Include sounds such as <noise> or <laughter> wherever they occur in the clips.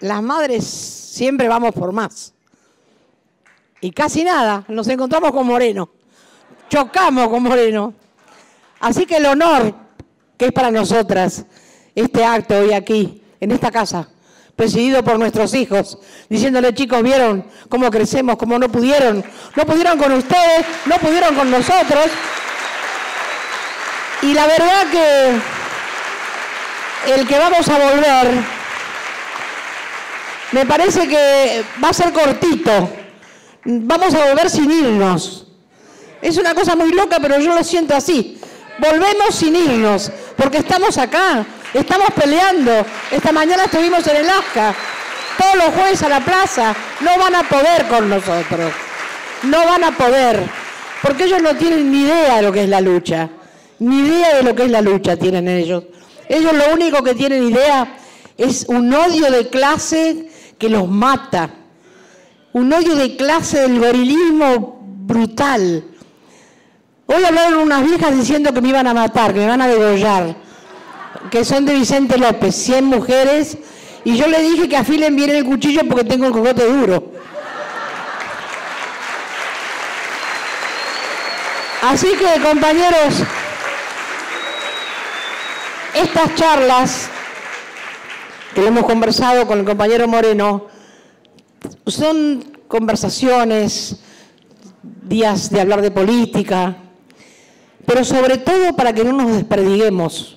las madres siempre vamos por más. Y casi nada, nos encontramos con Moreno. Chocamos con Moreno. Así que el honor que es para nosotras este acto hoy aquí, en esta casa, presidido por nuestros hijos, diciéndole, chicos, ¿vieron cómo crecemos, cómo no pudieron? No pudieron con ustedes, no pudieron con nosotros. Y la verdad que el que vamos a volver, me parece que va a ser cortito. Vamos a volver sin irnos. Es una cosa muy loca, pero yo lo siento así. Volvemos sin irnos, porque estamos acá, estamos peleando. Esta mañana estuvimos en el Asca. Todos los jueves a la plaza. No van a poder con nosotros. No van a poder. Porque ellos no tienen ni idea de lo que es la lucha. Ni idea de lo que es la lucha tienen ellos. Ellos lo único que tienen idea es un odio de clase que los mata. Un odio de clase del gorilismo brutal. Hoy hablaron unas viejas diciendo que me iban a matar, que me van a degollar, que son de Vicente López, 100 mujeres, y yo le dije que afilen bien el cuchillo porque tengo el cogote duro. Así que, compañeros, estas charlas que hemos conversado con el compañero Moreno son conversaciones, días de hablar de política, pero sobre todo para que no nos desperdiguemos,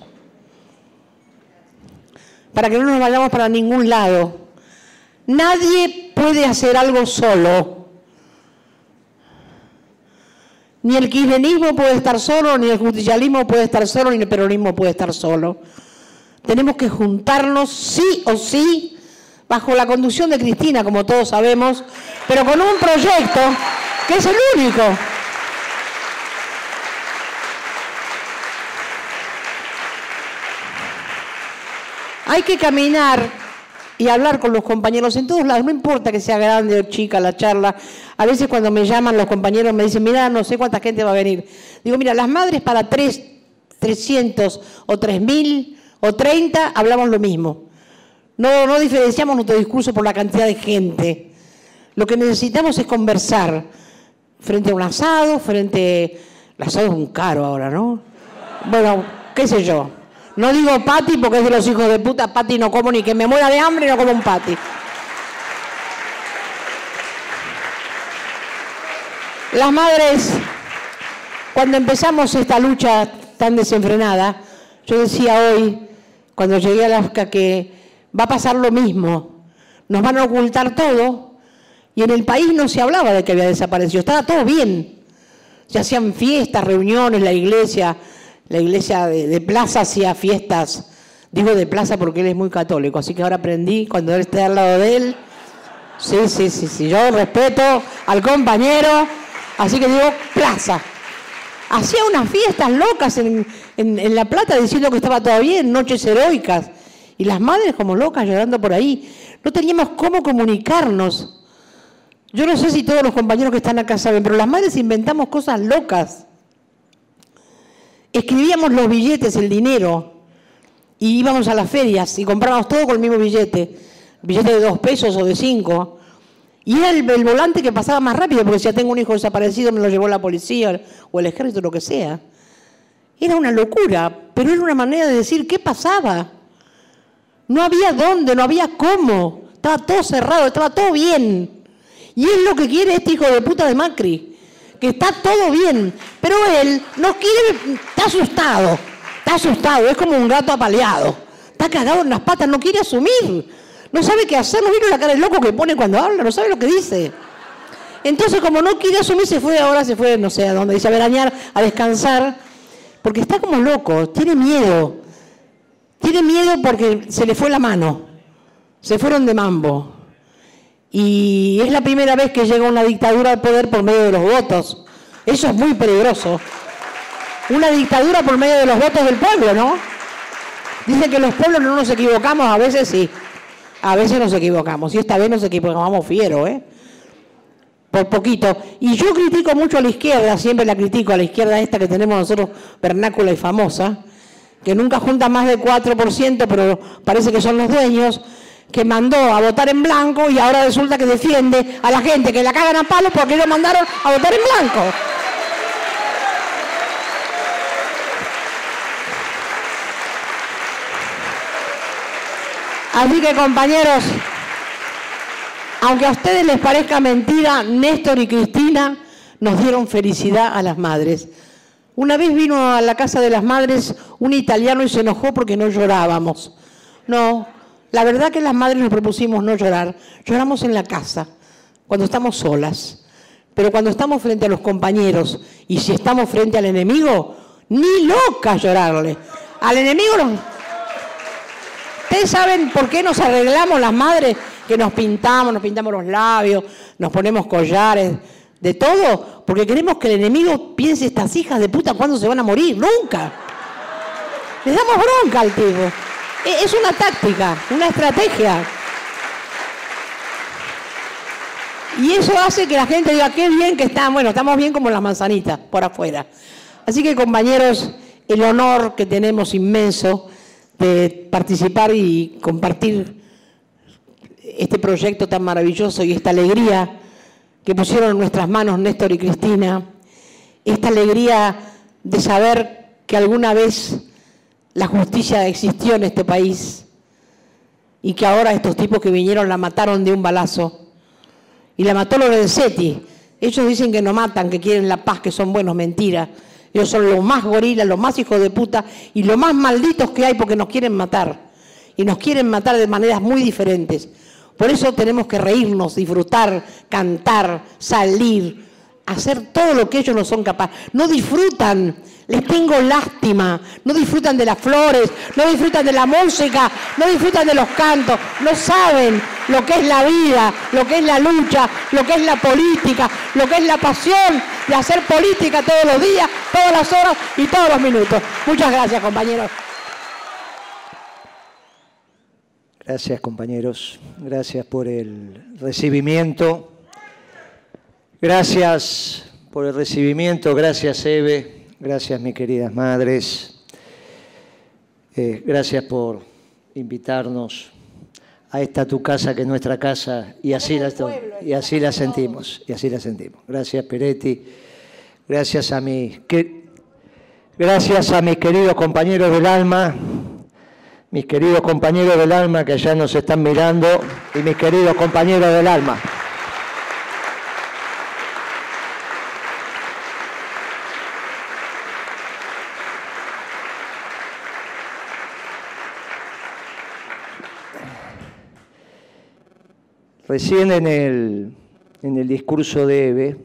para que no nos vayamos para ningún lado. Nadie puede hacer algo solo. Ni el kirchnerismo puede estar solo, ni el justicialismo puede estar solo, ni el peronismo puede estar solo. Tenemos que juntarnos sí o sí, bajo la conducción de Cristina, como todos sabemos, pero con un proyecto que es el único. Hay que caminar y hablar con los compañeros en todos lados, no importa que sea grande o chica la charla. A veces cuando me llaman los compañeros me dicen, mira, no sé cuánta gente va a venir. Digo, mira, las madres para tres, 300 o 3000 o 30 hablamos lo mismo. No, no diferenciamos nuestro discurso por la cantidad de gente. Lo que necesitamos es conversar frente a un asado, frente... El asado es un caro ahora, ¿no? Bueno, qué sé yo. No digo pati porque es de los hijos de puta, pati no como ni que me muera de hambre, no como un pati. Las madres, cuando empezamos esta lucha tan desenfrenada, yo decía hoy, cuando llegué a Alaska, que va a pasar lo mismo. Nos van a ocultar todo y en el país no se hablaba de que había desaparecido, estaba todo bien. Se hacían fiestas, reuniones, la iglesia, la iglesia de, plaza hacía fiestas. Digo de plaza porque él es muy católico, así que ahora aprendí cuando él esté al lado de él. Sí, sí, sí, sí. Yo respeto al compañero, así que digo plaza. Hacía unas fiestas locas en, en La Plata diciendo que estaba todo bien, noches heroicas. Y las madres como locas llorando por ahí. No teníamos cómo comunicarnos. Yo no sé si todos los compañeros que están acá saben, pero las madres inventamos cosas locas escribíamos los billetes, el dinero, y íbamos a las ferias y comprábamos todo con el mismo billete, billete de dos pesos o de cinco. Y era el, volante que pasaba más rápido, porque si ya tengo un hijo desaparecido, me lo llevó la policía o el ejército, lo que sea. Era una locura, pero era una manera de decir qué pasaba. No había dónde, no había cómo. Estaba todo cerrado, estaba todo bien. Y es lo que quiere este hijo de puta de Macri que está todo bien, pero él no quiere, está asustado, está asustado, es como un gato apaleado, está cagado en las patas, no quiere asumir, no sabe qué hacer, no vino la cara del loco que pone cuando habla, no sabe lo que dice. Entonces, como no quiere asumir, se fue ahora, se fue, no sé a dónde, dice a veranear, a descansar, porque está como loco, tiene miedo. Tiene miedo porque se le fue la mano, se fueron de mambo. Y es la primera vez que llega una dictadura al poder por medio de los votos. Eso es muy peligroso. Una dictadura por medio de los votos del pueblo, ¿no? Dicen que los pueblos no nos equivocamos, a veces sí. A veces nos equivocamos. Y esta vez nos equivocamos fiero, ¿eh? Por poquito. Y yo critico mucho a la izquierda, siempre la critico, a la izquierda esta que tenemos nosotros, vernácula y famosa, que nunca junta más del 4%, pero parece que son los dueños que mandó a votar en blanco y ahora resulta que defiende a la gente que la cagan a palo porque ellos mandaron a votar en blanco. Así que compañeros, aunque a ustedes les parezca mentira, Néstor y Cristina nos dieron felicidad a las madres. Una vez vino a la casa de las madres un italiano y se enojó porque no llorábamos. No, la verdad que las madres nos propusimos no llorar. Lloramos en la casa, cuando estamos solas. Pero cuando estamos frente a los compañeros y si estamos frente al enemigo, ni loca llorarle. Al enemigo nos... ¿Ustedes saben por qué nos arreglamos las madres? Que nos pintamos, nos pintamos los labios, nos ponemos collares, de todo, porque queremos que el enemigo piense estas hijas de puta cuándo se van a morir, nunca. Les damos bronca al tipo. E, es una táctica, una estrategia. Y eso hace que la gente diga, qué bien que están, bueno, estamos bien como las manzanitas por afuera. Así que compañeros, el honor que tenemos inmenso de participar y compartir este proyecto tan maravilloso y esta alegría que pusieron en nuestras manos Néstor y Cristina, esta alegría de saber que alguna vez la justicia existió en este país y que ahora estos tipos que vinieron la mataron de un balazo y la mató Lorenzetti. Ellos dicen que no matan, que quieren la paz, que son buenos, mentira. Ellos son los más gorilas, los más hijos de puta y los más malditos que hay porque nos quieren matar. Y nos quieren matar de maneras muy diferentes. Por eso tenemos que reírnos, disfrutar, cantar, salir, hacer todo lo que ellos no son capaces. No disfrutan, les tengo lástima, no disfrutan de las flores, no disfrutan de la música, no disfrutan de los cantos, no saben lo que es la vida, lo que es la lucha, lo que es la política, lo que es la pasión de hacer política todos los días, todas las horas y todos los minutos. Muchas gracias, compañeros. Gracias compañeros, gracias por el recibimiento. Gracias por el recibimiento, gracias Eve, gracias mis queridas madres. Eh, gracias por invitarnos a esta tu casa que es nuestra casa y así la, y así la sentimos, y así la sentimos. Gracias Peretti, gracias a mi, gracias a mis queridos compañeros del alma mis queridos compañeros del alma que allá nos están mirando y mis queridos compañeros del alma. Recién en el, en el discurso de Eve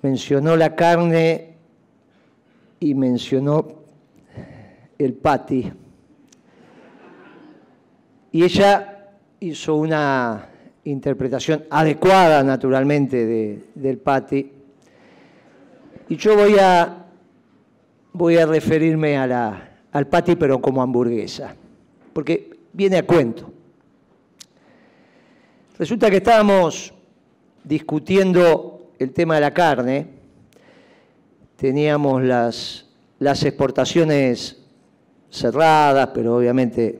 mencionó la carne y mencionó el Pati. Y ella hizo una interpretación adecuada, naturalmente, del Pati. Y yo voy a, voy a referirme a la, al Pati, pero como hamburguesa, porque viene a cuento. Resulta que estábamos discutiendo el tema de la carne, teníamos las, las exportaciones cerradas, pero obviamente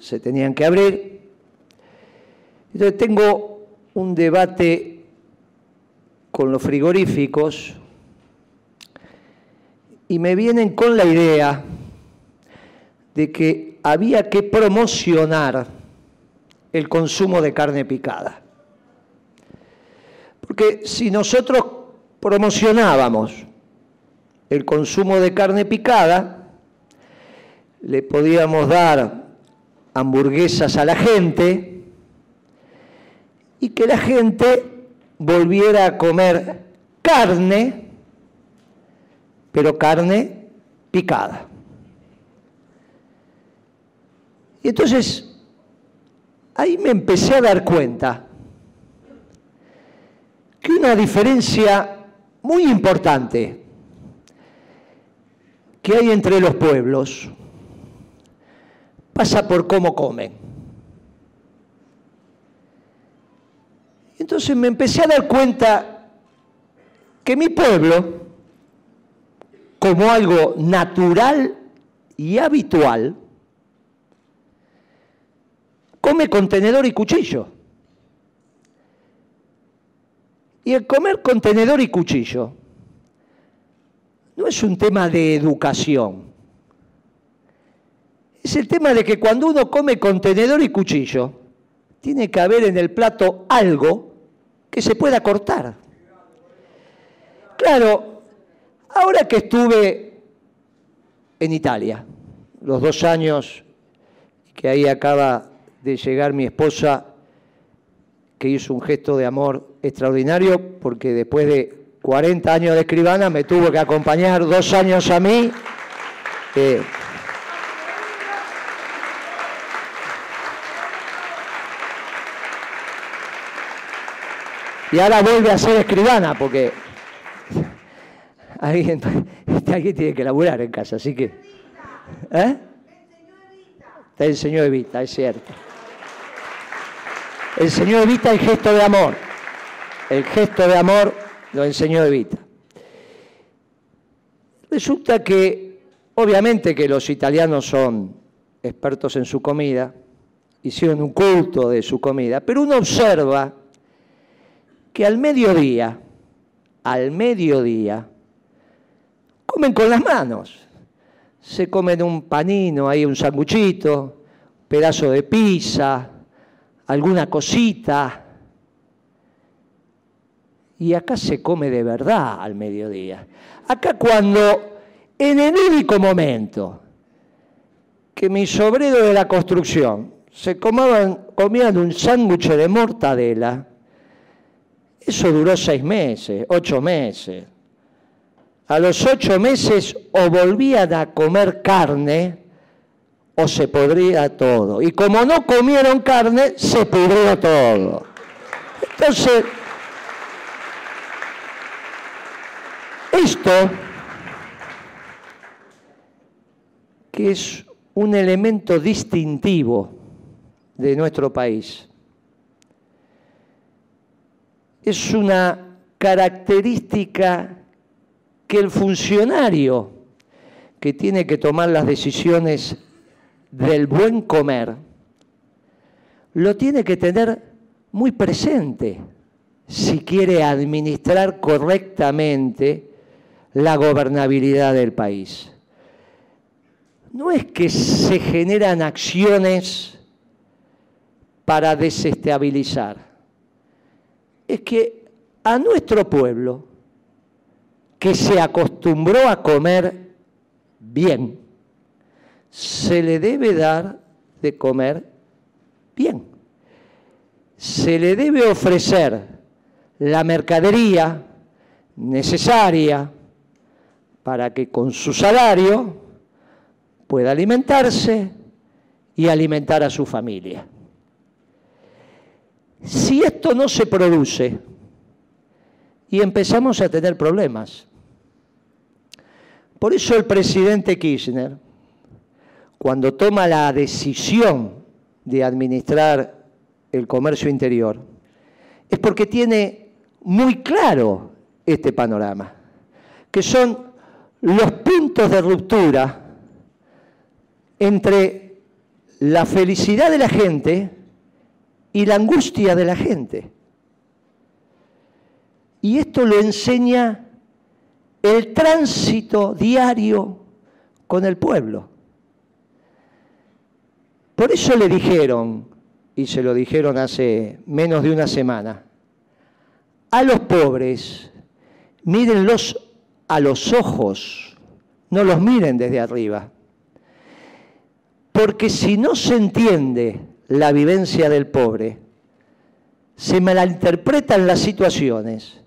se tenían que abrir. Entonces tengo un debate con los frigoríficos y me vienen con la idea de que había que promocionar el consumo de carne picada. Porque si nosotros promocionábamos el consumo de carne picada, le podíamos dar hamburguesas a la gente y que la gente volviera a comer carne, pero carne picada. Y entonces ahí me empecé a dar cuenta que una diferencia muy importante que hay entre los pueblos pasa por cómo comen. Entonces me empecé a dar cuenta que mi pueblo, como algo natural y habitual, come con tenedor y cuchillo. Y el comer con tenedor y cuchillo no es un tema de educación. Es el tema de que cuando uno come con tenedor y cuchillo, tiene que haber en el plato algo que se pueda cortar. Claro, ahora que estuve en Italia, los dos años que ahí acaba de llegar mi esposa, que hizo un gesto de amor extraordinario, porque después de 40 años de escribana me tuvo que acompañar dos años a mí. Eh, y ahora vuelve a ser escribana, porque alguien, <laughs> alguien tiene que laburar en casa, así que... ¿Eh? Te enseñó Evita, es cierto. Enseñó Evita el gesto de amor. El gesto de amor lo enseñó Evita. Resulta que, obviamente que los italianos son expertos en su comida, hicieron un culto de su comida, pero uno observa que al mediodía, al mediodía, comen con las manos se comen un panino, ahí un sanguchito, pedazo de pizza, alguna cosita. Y acá se come de verdad al mediodía. Acá cuando en el único momento que mis obreros de la construcción se comían, un sándwich de mortadela, eso duró seis meses, ocho meses a los ocho meses o volvían a comer carne o se podría todo. Y como no comieron carne, se pudrió todo. Entonces, esto, que es un elemento distintivo de nuestro país, es una característica que el funcionario que tiene que tomar las decisiones del buen comer, lo tiene que tener muy presente si quiere administrar correctamente la gobernabilidad del país. No es que se generan acciones para desestabilizar, es que a nuestro pueblo que se acostumbró a comer bien, se le debe dar de comer bien. Se le debe ofrecer la mercadería necesaria para que con su salario pueda alimentarse y alimentar a su familia. Si esto no se produce y empezamos a tener problemas, por eso el presidente Kirchner, cuando toma la decisión de administrar el comercio interior, es porque tiene muy claro este panorama, que son los puntos de ruptura entre la felicidad de la gente y la angustia de la gente. Y esto lo enseña el tránsito diario con el pueblo. Por eso le dijeron, y se lo dijeron hace menos de una semana, a los pobres, mírenlos a los ojos, no los miren desde arriba. Porque si no se entiende la vivencia del pobre, se malinterpretan las situaciones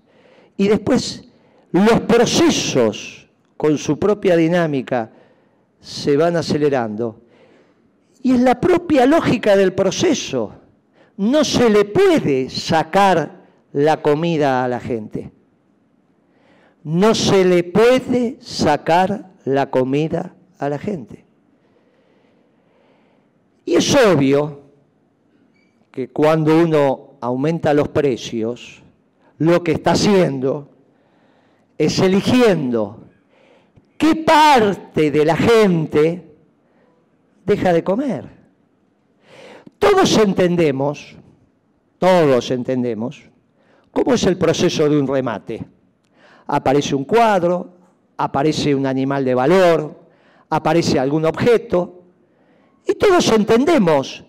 y después los procesos con su propia dinámica se van acelerando. Y es la propia lógica del proceso. No se le puede sacar la comida a la gente. No se le puede sacar la comida a la gente. Y es obvio que cuando uno aumenta los precios, lo que está haciendo es eligiendo qué parte de la gente deja de comer. Todos entendemos, todos entendemos, cómo es el proceso de un remate. Aparece un cuadro, aparece un animal de valor, aparece algún objeto, y todos entendemos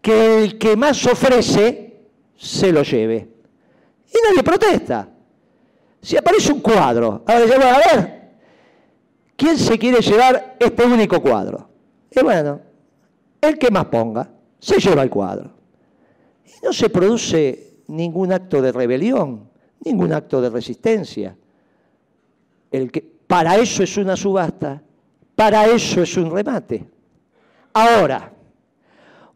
que el que más ofrece se lo lleve. Y nadie protesta. Si aparece un cuadro, ahora a ver, ¿quién se quiere llevar este único cuadro? Y bueno, el que más ponga, se lleva el cuadro. Y no se produce ningún acto de rebelión, ningún acto de resistencia. El que, para eso es una subasta, para eso es un remate. Ahora,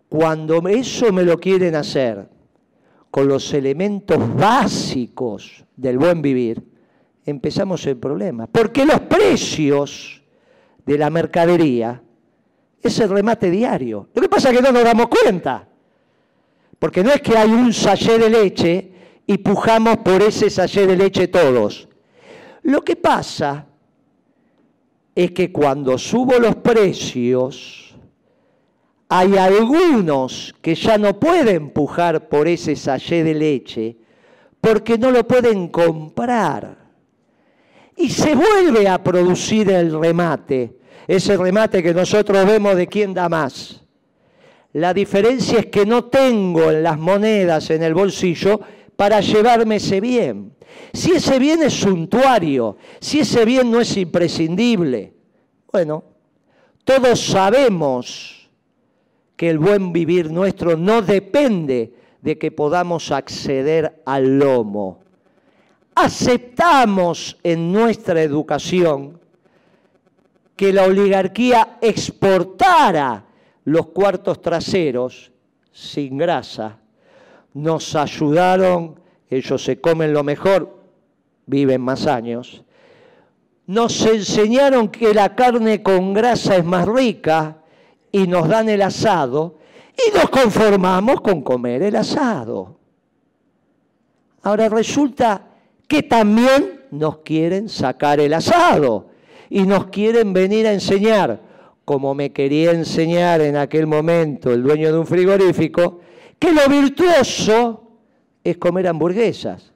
cuando eso me lo quieren hacer con los elementos básicos del buen vivir, empezamos el problema. Porque los precios de la mercadería es el remate diario. Lo que pasa es que no nos damos cuenta. Porque no es que hay un sallé de leche y pujamos por ese sallé de leche todos. Lo que pasa es que cuando subo los precios, hay algunos que ya no pueden pujar por ese sallé de leche porque no lo pueden comprar y se vuelve a producir el remate, ese remate que nosotros vemos de quién da más. La diferencia es que no tengo las monedas en el bolsillo para llevarme ese bien. Si ese bien es suntuario, si ese bien no es imprescindible, bueno, todos sabemos que el buen vivir nuestro no depende de que podamos acceder al lomo aceptamos en nuestra educación que la oligarquía exportara los cuartos traseros sin grasa, nos ayudaron, ellos se comen lo mejor, viven más años, nos enseñaron que la carne con grasa es más rica y nos dan el asado y nos conformamos con comer el asado. Ahora resulta que también nos quieren sacar el asado y nos quieren venir a enseñar, como me quería enseñar en aquel momento el dueño de un frigorífico, que lo virtuoso es comer hamburguesas.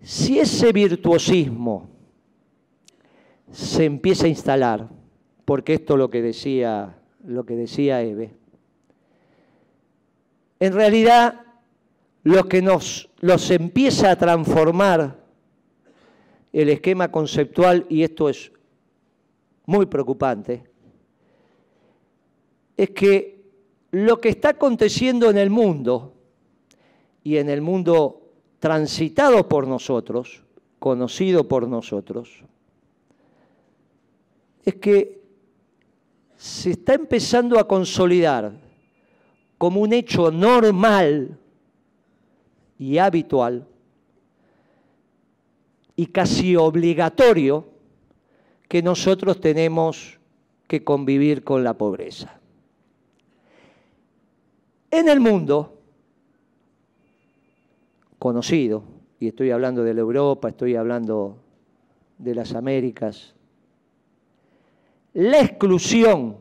Si ese virtuosismo se empieza a instalar, porque esto es lo que decía, lo que decía Eve, en realidad lo que nos los empieza a transformar el esquema conceptual, y esto es muy preocupante, es que lo que está aconteciendo en el mundo, y en el mundo transitado por nosotros, conocido por nosotros, es que se está empezando a consolidar como un hecho normal y habitual y casi obligatorio que nosotros tenemos que convivir con la pobreza. En el mundo conocido, y estoy hablando de la Europa, estoy hablando de las Américas, la exclusión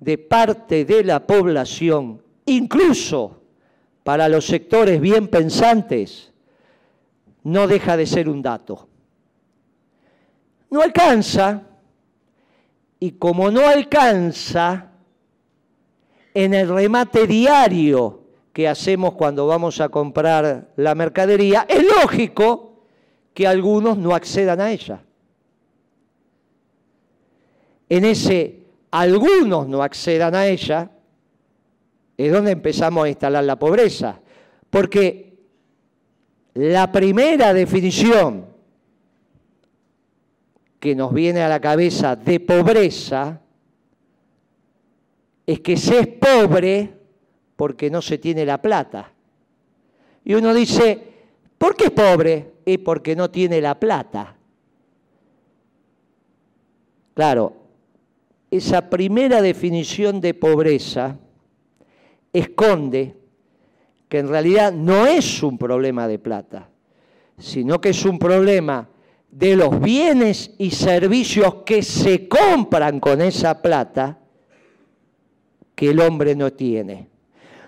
de parte de la población, incluso para los sectores bien pensantes, no deja de ser un dato. No alcanza, y como no alcanza, en el remate diario que hacemos cuando vamos a comprar la mercadería, es lógico que algunos no accedan a ella. En ese algunos no accedan a ella, es donde empezamos a instalar la pobreza. Porque la primera definición que nos viene a la cabeza de pobreza es que se es pobre porque no se tiene la plata. Y uno dice, ¿por qué es pobre? Es porque no tiene la plata. Claro, esa primera definición de pobreza esconde que en realidad no es un problema de plata, sino que es un problema de los bienes y servicios que se compran con esa plata que el hombre no tiene.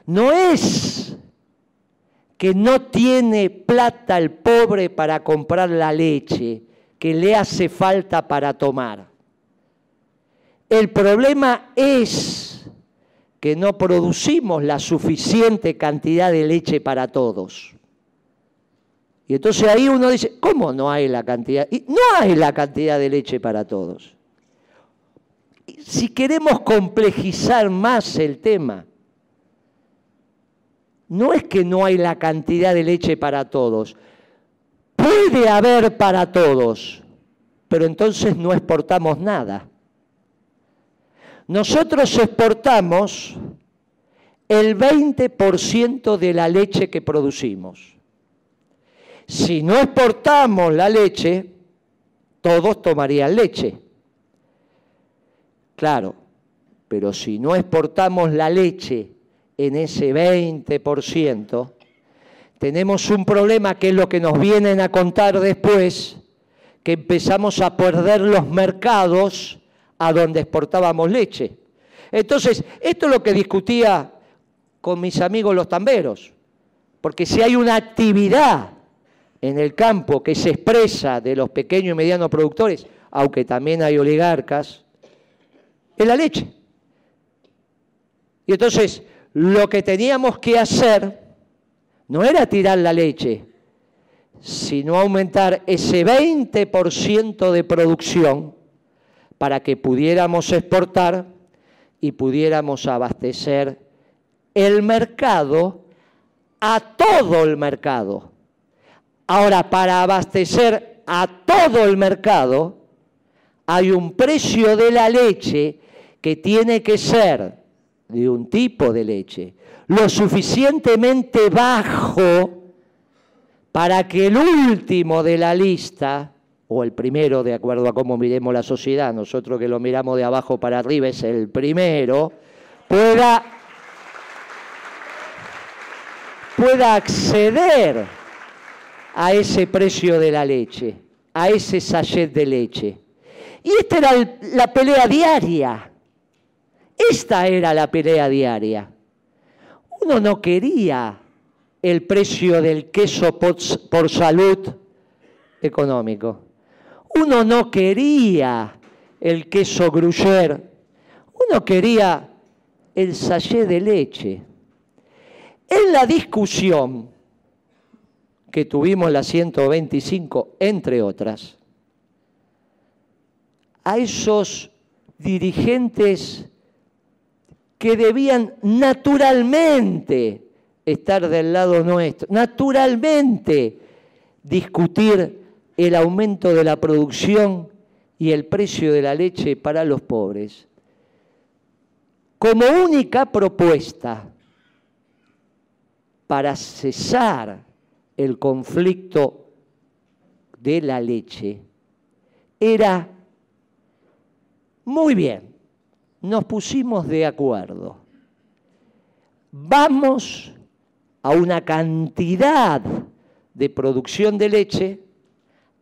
No es que no tiene plata el pobre para comprar la leche que le hace falta para tomar. El problema es que no producimos la suficiente cantidad de leche para todos. Y entonces ahí uno dice, ¿cómo no hay la cantidad? Y no hay la cantidad de leche para todos. Si queremos complejizar más el tema, no es que no hay la cantidad de leche para todos. Puede haber para todos, pero entonces no exportamos nada. Nosotros exportamos el 20% de la leche que producimos. Si no exportamos la leche, todos tomarían leche. Claro, pero si no exportamos la leche en ese 20%, tenemos un problema que es lo que nos vienen a contar después, que empezamos a perder los mercados a donde exportábamos leche. Entonces, esto es lo que discutía con mis amigos los tamberos, porque si hay una actividad en el campo que se expresa de los pequeños y medianos productores, aunque también hay oligarcas, es la leche. Y entonces, lo que teníamos que hacer no era tirar la leche, sino aumentar ese 20% de producción para que pudiéramos exportar y pudiéramos abastecer el mercado a todo el mercado. Ahora, para abastecer a todo el mercado, hay un precio de la leche que tiene que ser de un tipo de leche, lo suficientemente bajo para que el último de la lista, o el primero, de acuerdo a cómo miremos la sociedad, nosotros que lo miramos de abajo para arriba es el primero, pueda, pueda acceder a ese precio de la leche, a ese sachet de leche. Y esta era la pelea diaria esta era la pelea diaria. Uno no quería el precio del queso por, salud económico. Uno no quería el queso gruyère. Uno quería el sachet de leche. En la discusión que tuvimos la 125, entre otras, a esos dirigentes que debían naturalmente estar del lado nuestro, naturalmente discutir el aumento de la producción y el precio de la leche para los pobres. Como única propuesta para cesar el conflicto de la leche era, muy bien, nos pusimos de acuerdo. Vamos a una cantidad de producción de leche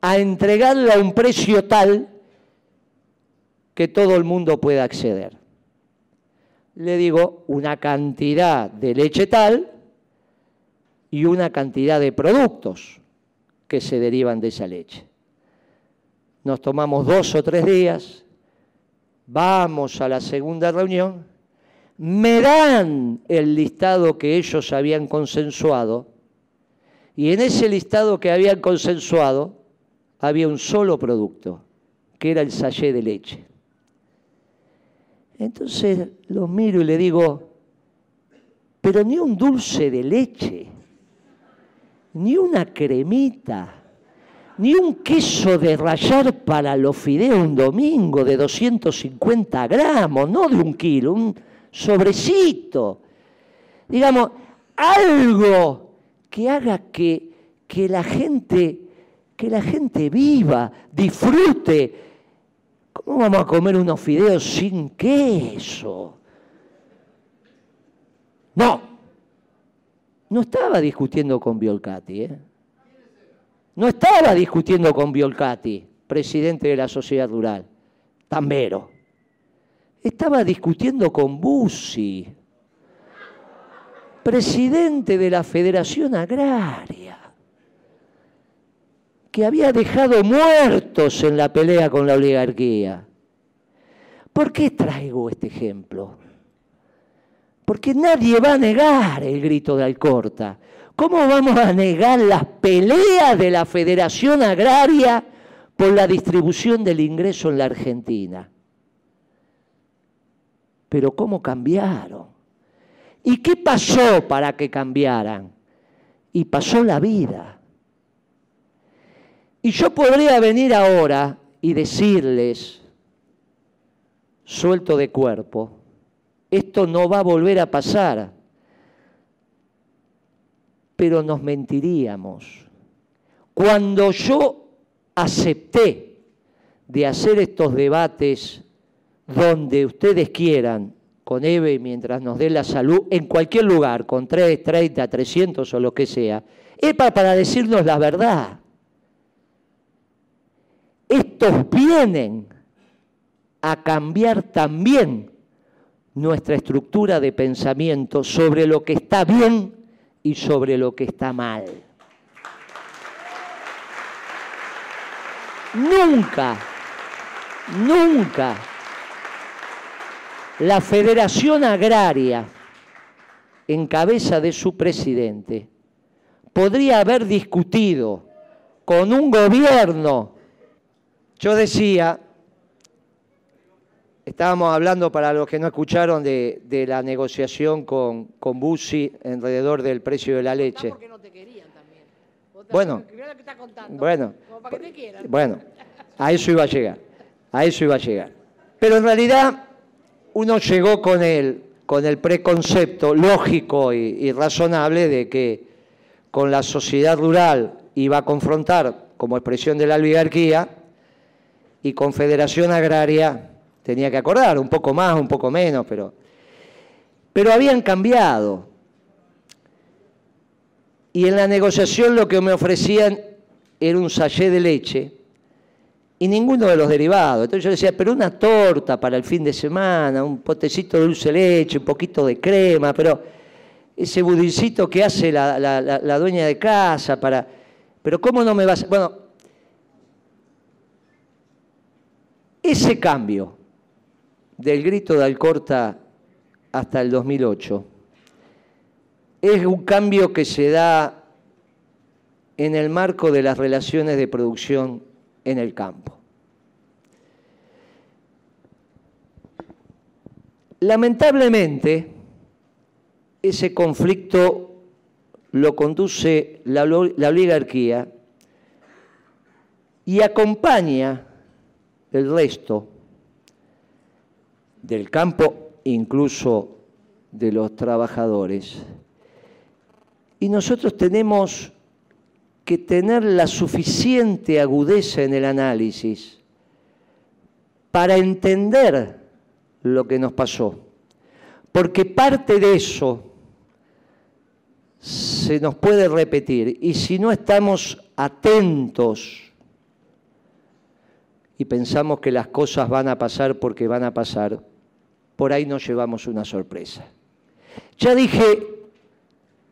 a entregarla a un precio tal que todo el mundo pueda acceder. Le digo una cantidad de leche tal y una cantidad de productos que se derivan de esa leche. Nos tomamos dos o tres días, vamos a la segunda reunión, me dan el listado que ellos habían consensuado y en ese listado que habían consensuado había un solo producto, que era el sachet de leche. Entonces los miro y le digo, pero ni un dulce de leche, ni una cremita ni un queso de rayar para los fideos un domingo de 250 gramos, no de un kilo, un sobrecito. Digamos, algo que haga que, que, la gente, que la gente viva, disfrute. ¿Cómo vamos a comer unos fideos sin queso? No, no estaba discutiendo con Biolcati, ¿eh? no estaba discutiendo con Biolcati, presidente de la sociedad rural, Tambero. Estaba discutiendo con Bussi, presidente de la Federación Agraria, que había dejado muertos en la pelea con la oligarquía. ¿Por qué traigo este ejemplo? Porque nadie va a negar el grito de Alcorta. ¿Cómo vamos a negar las peleas de la Federación Agraria por la distribución del ingreso en la Argentina? Pero ¿cómo cambiaron? ¿Y qué pasó para que cambiaran? Y pasó la vida. Y yo podría venir ahora y decirles, suelto de cuerpo, esto no va a volver a pasar, pero nos mentiríamos. Cuando yo acepté de hacer estos debates donde ustedes quieran, con Eve mientras nos dé la salud, en cualquier lugar, con 3, 30, 300 o lo que sea, es para decirnos la verdad. Estos vienen a cambiar también nuestra estructura de pensamiento sobre lo que está bien y sobre lo que está mal. Nunca, nunca la Federación Agraria, en cabeza de su presidente, podría haber discutido con un gobierno. Yo decía, Estábamos hablando, para los que no escucharon, de, la negociación con, con Bussi alrededor del precio de la leche. no te querían también. Bueno, bueno, bueno, a eso iba a llegar, a eso iba a llegar. Pero en realidad uno llegó con el, con el preconcepto lógico y, y razonable de que con la sociedad rural iba a confrontar como expresión de la oligarquía y con Federación Agraria tenía que acordar, un poco más, un poco menos, pero, pero habían cambiado. Y en la negociación lo que me ofrecían era un sachet de leche y ninguno de los derivados. Entonces yo decía, pero una torta para el fin de semana, un potecito de dulce leche, un poquito de crema, pero ese budicito que hace la, la dueña de casa para... Pero ¿cómo no me vas...? Bueno, ese cambio del grito de Alcorta hasta el 2008 es un cambio que se da en el marco de las relaciones de producción en el campo. Lamentablemente, ese conflicto lo conduce la, oligarquía y acompaña el resto del campo, incluso de los trabajadores. Y nosotros tenemos que tener la suficiente agudeza en el análisis para entender lo que nos pasó. Porque parte de eso se nos puede repetir. Y si no estamos atentos y pensamos que las cosas van a pasar porque van a pasar, por ahí nos llevamos una sorpresa. Ya dije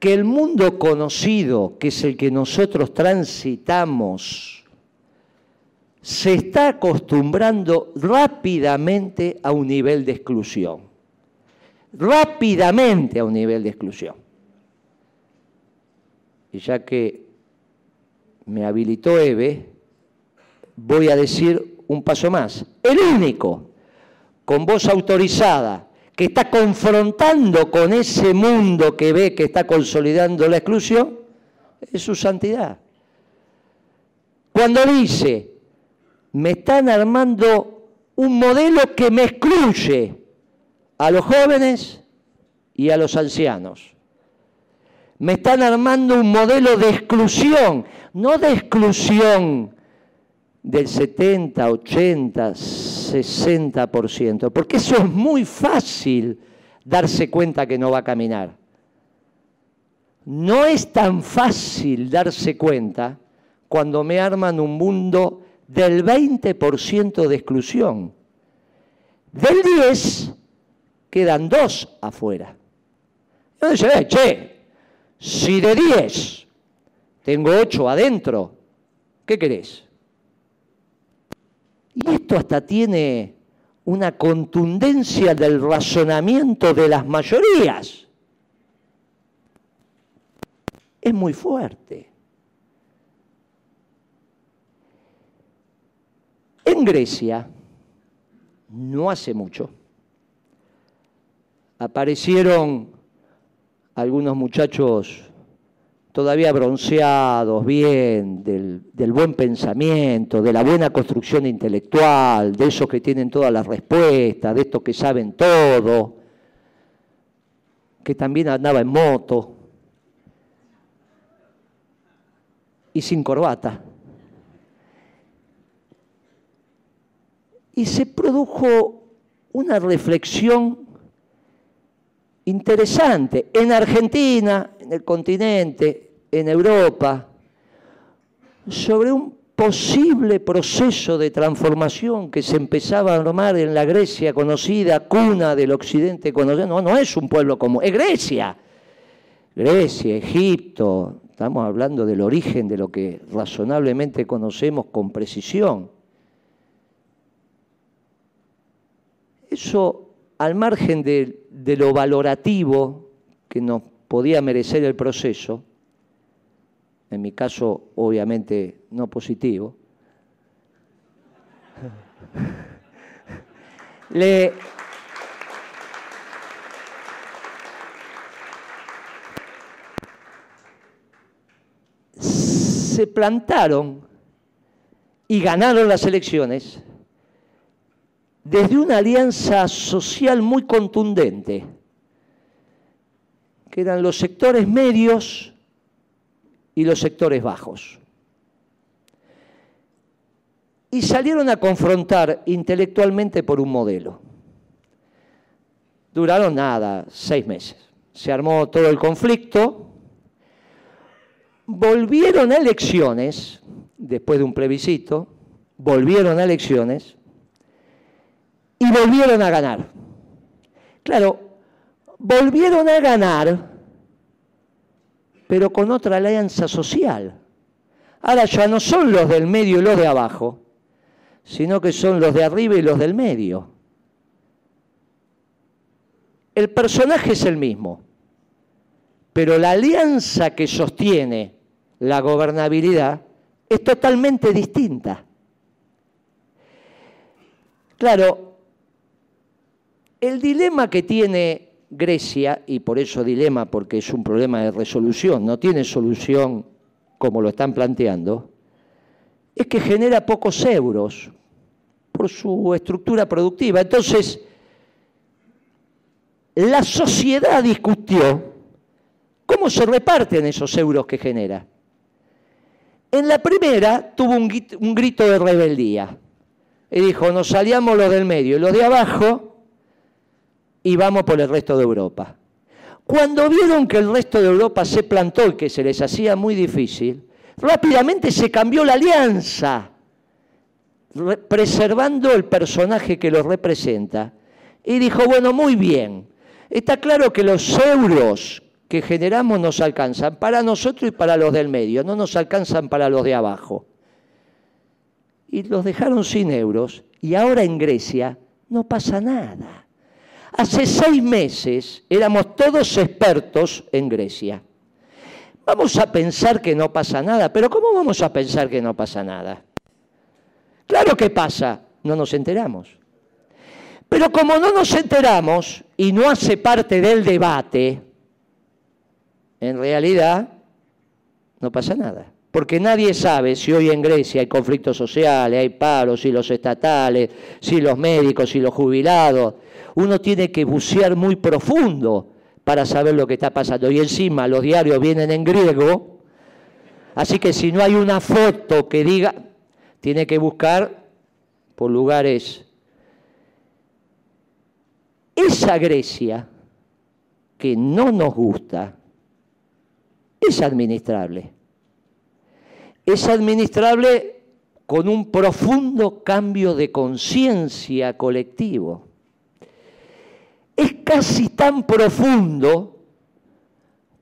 que el mundo conocido, que es el que nosotros transitamos, se está acostumbrando rápidamente a un nivel de exclusión. Rápidamente a un nivel de exclusión. Y ya que me habilitó Eve, voy a decir un paso más. El único, con voz autorizada, que está confrontando con ese mundo que ve que está consolidando la exclusión, es su santidad. Cuando dice, me están armando un modelo que me excluye a los jóvenes y a los ancianos. Me están armando un modelo de exclusión, no de exclusión del 70, 80, 60%, porque eso es muy fácil darse cuenta que no va a caminar. No es tan fácil darse cuenta cuando me arman un mundo del 20% de exclusión. Del 10 quedan dos afuera. Entonces se ve, che, si de 10 tengo 8 adentro, ¿qué querés? Y esto hasta tiene una contundencia del razonamiento de las mayorías. Es muy fuerte. En Grecia, no hace mucho, aparecieron algunos muchachos todavía bronceados, bien, del, buen pensamiento, de la buena construcción intelectual, de esos que tienen todas las respuestas, de estos que saben todo, que también andaba en moto y sin corbata. Y se produjo una reflexión interesante en Argentina, en el continente, en Europa, sobre un posible proceso de transformación que se empezaba a armar en la Grecia conocida, cuna del occidente conocido. No, no es un pueblo como, es Grecia. Grecia, Egipto, estamos hablando del origen de lo que razonablemente conocemos con precisión. Eso, al margen de, lo valorativo que nos podía merecer el proceso, en mi caso obviamente no positivo, <laughs> le, se plantaron y ganaron las elecciones desde una alianza social muy contundente, que eran los sectores medios y los sectores bajos. Y salieron a confrontar intelectualmente por un modelo. Duraron nada, seis meses. Se armó todo el conflicto, volvieron a elecciones, después de un plebiscito, volvieron a elecciones, y volvieron a ganar. Claro, volvieron a ganar, pero con otra alianza social. Ahora ya no son los del medio y los de abajo, sino que son los de arriba y los del medio. El personaje es el mismo, pero la alianza que sostiene la gobernabilidad es totalmente distinta. Claro, el dilema que tiene Grecia, y por eso dilema porque es un problema de resolución, no tiene solución como lo están planteando, es que genera pocos euros por su estructura productiva. Entonces, la sociedad discutió cómo se reparten esos euros que genera. En la primera tuvo un grito de rebeldía y dijo, nos salíamos los del medio y los de abajo y vamos por el resto de Europa. Cuando vieron que el resto de Europa se plantó y que se les hacía muy difícil, rápidamente se cambió la alianza, preservando el personaje que los representa. Y dijo, bueno, muy bien, está claro que los euros que generamos nos alcanzan para nosotros y para los del medio, no nos alcanzan para los de abajo. Y los dejaron sin euros y ahora en Grecia no pasa nada. Hace seis meses éramos todos expertos en Grecia. Vamos a pensar que no pasa nada, pero ¿cómo vamos a pensar que no pasa nada? Claro que pasa, no nos enteramos. Pero como no nos enteramos y no hace parte del debate, en realidad no pasa nada. Porque nadie sabe si hoy en Grecia hay conflictos sociales, hay paros, si los estatales, si los médicos, si los jubilados, uno tiene que bucear muy profundo para saber lo que está pasando. Y encima los diarios vienen en griego, así que si no hay una foto que diga, tiene que buscar por lugares. Esa Grecia que no nos gusta es administrable. es administrable con un profundo cambio de conciencia colectivo. Es casi tan profundo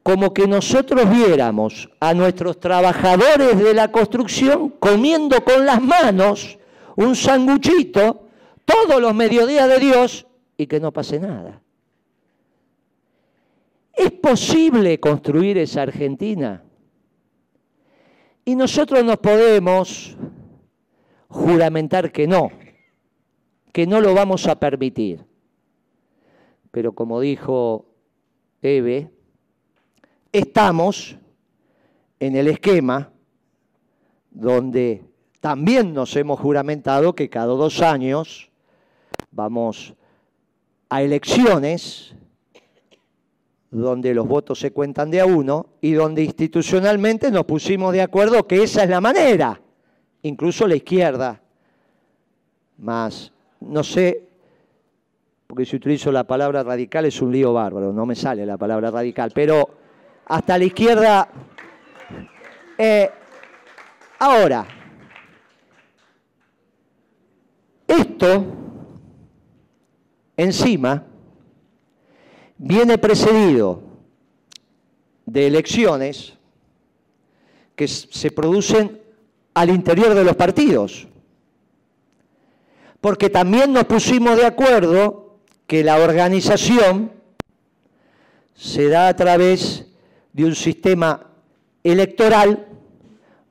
como que nosotros viéramos a nuestros trabajadores de la construcción comiendo con las manos un sanguchito todos los mediodías de Dios y que no pase nada. ¿Es posible construir esa Argentina? Y nosotros nos podemos juramentar que no, que no lo vamos a permitir. Pero como dijo Eve, estamos en el esquema donde también nos hemos juramentado que cada dos años vamos a elecciones donde los votos se cuentan de a uno y donde institucionalmente nos pusimos de acuerdo que esa es la manera, incluso la izquierda, más, no sé, porque si utilizo la palabra radical es un lío bárbaro, no me sale la palabra radical, pero hasta la izquierda. Eh, ahora, esto encima viene precedido de elecciones que se producen al interior de los partidos. Porque también nos pusimos de acuerdo que la organización se da a través de un sistema electoral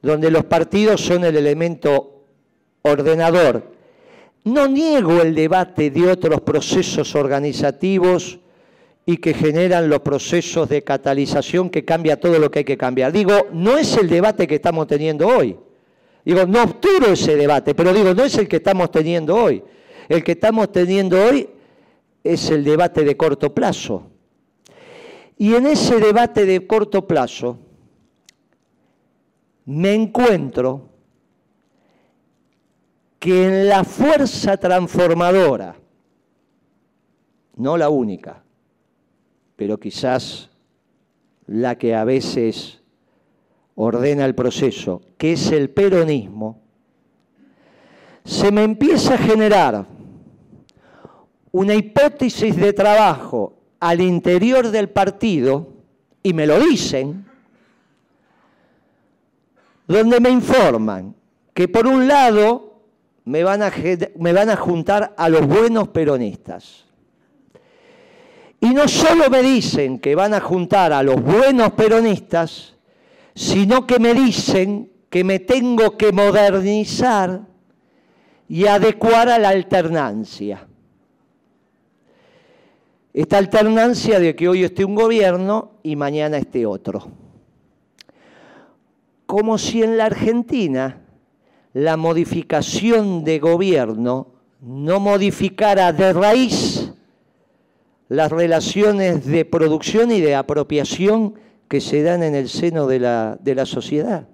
donde los partidos son el elemento ordenador. No niego el debate de otros procesos organizativos y que generan los procesos de catalización que cambia todo lo que hay que cambiar. Digo, no es el debate que estamos teniendo hoy. Digo, no obturo ese debate, pero digo, no es el que estamos teniendo hoy. El que estamos teniendo hoy es el debate de corto plazo. Y en ese debate de corto plazo me encuentro que en la fuerza transformadora, no la única, pero quizás la que a veces ordena el proceso, que es el peronismo, se me empieza a generar una hipótesis de trabajo al interior del partido, y me lo dicen, donde me informan que por un lado me van a, me van a juntar a los buenos peronistas. Y no solo me dicen que van a juntar a los buenos peronistas, sino que me dicen que me tengo que modernizar y adecuar a la alternancia esta alternancia de que hoy esté un gobierno y mañana esté otro. Como si en la Argentina la modificación de gobierno no modificara de raíz las relaciones de producción y de apropiación que se dan en el seno de la, sociedad.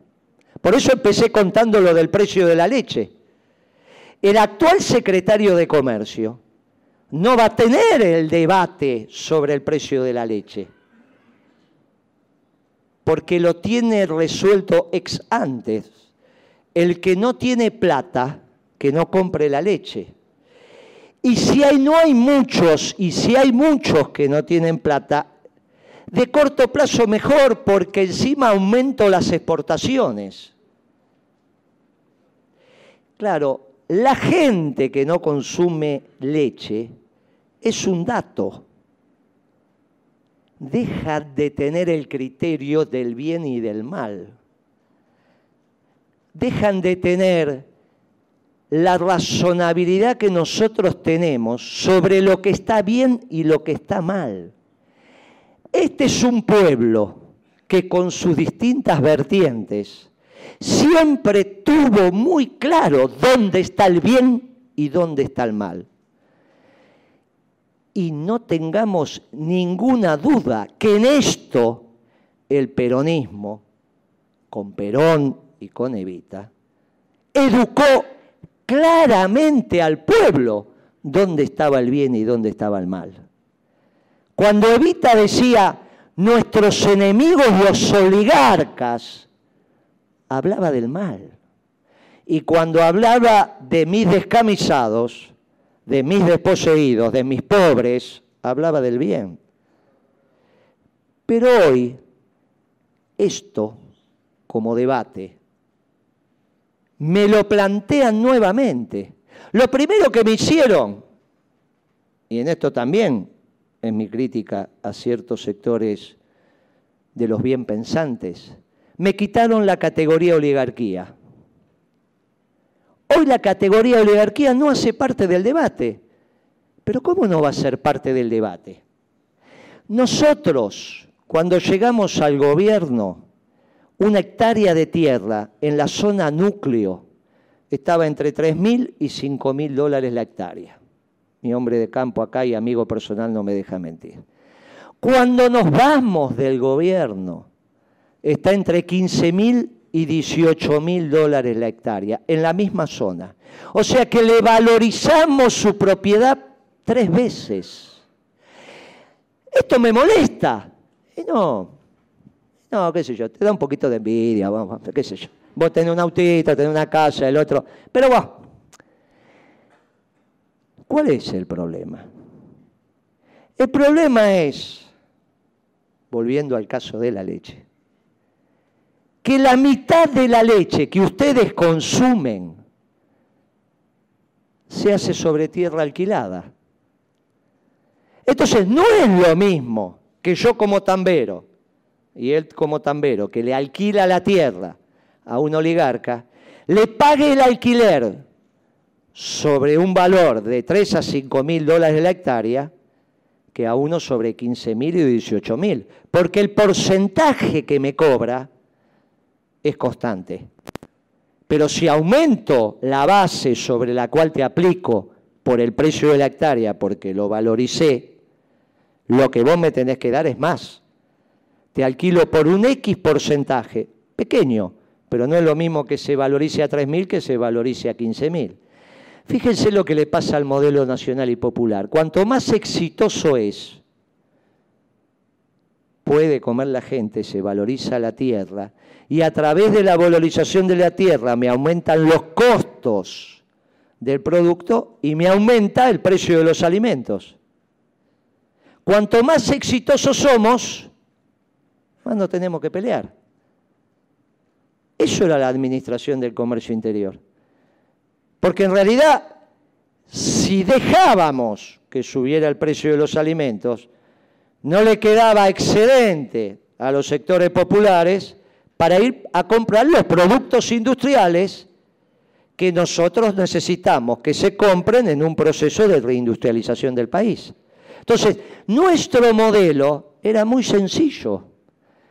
Por eso empecé contando lo del precio de la leche. El actual secretario de Comercio, no va a tener el debate sobre el precio de la leche, porque lo tiene resuelto ex antes. El que no tiene plata, que no compre la leche. Y si hay, no hay muchos, y si hay muchos que no tienen plata, de corto plazo mejor, porque encima aumento las exportaciones. Claro, la gente que no consume leche es un dato. Deja de tener el criterio del bien y del mal. Dejan de tener la razonabilidad que nosotros tenemos sobre lo que está bien y lo que está mal. Este es un pueblo que con sus distintas vertientes siempre tuvo muy claro dónde está el bien y dónde está el mal y no tengamos ninguna duda que en esto el peronismo, con Perón y con Evita, educó claramente al pueblo dónde estaba el bien y dónde estaba el mal. Cuando Evita decía, nuestros enemigos los oligarcas, hablaba del mal. Y cuando hablaba de mis descamisados, de mis desposeídos, de mis pobres, hablaba del bien. Pero hoy, esto como debate, me lo plantean nuevamente. Lo primero que me hicieron, y en esto también es mi crítica a ciertos sectores de los bien pensantes, me quitaron la categoría oligarquía. Hoy la categoría oligarquía no hace parte del debate. Pero ¿cómo no va a ser parte del debate? Nosotros, cuando llegamos al gobierno, una hectárea de tierra en la zona núcleo estaba entre 3.000 y 5.000 dólares la hectárea. Mi hombre de campo acá y amigo personal no me deja mentir. Cuando nos vamos del gobierno, está entre 15.000 y 18.000 dólares la hectárea, en la misma zona. O sea que le valorizamos su propiedad tres veces. Esto me molesta. Y no, no, qué sé yo, te da un poquito de envidia, vamos, qué sé yo. Vos tenés un autito, tenés una casa, el otro. Pero vos, ¿cuál es el problema? El problema es, volviendo al caso de la leche, que la mitad de la leche que ustedes consumen se hace sobre tierra alquilada. Entonces, no es lo mismo que yo como tambero y él como tambero, que le alquila la tierra a un oligarca, le pague el alquiler sobre un valor de 3 a 5 mil dólares la hectárea, que a uno sobre 15 mil y 18 mil, porque el porcentaje que me cobra es constante. Pero si aumento la base sobre la cual te aplico por el precio de la hectárea, porque lo valoricé, lo que vos me tenés que dar es más te alquilo por un X porcentaje, pequeño, pero no es lo mismo que se valorice a 3.000 que se valorice a 15.000. Fíjense lo que le pasa al modelo nacional y popular. Cuanto más exitoso es, puede comer la gente, se valoriza la tierra, y a través de la valorización de la tierra me aumentan los costos del producto y me aumenta el precio de los alimentos. Cuanto más exitosos somos, no tenemos que pelear. Eso era la administración del comercio interior. Porque en realidad, si dejábamos que subiera el precio de los alimentos, no le quedaba excedente a los sectores populares para ir a comprar los productos industriales que nosotros necesitamos que se compren en un proceso de reindustrialización del país. Entonces, nuestro modelo era muy sencillo.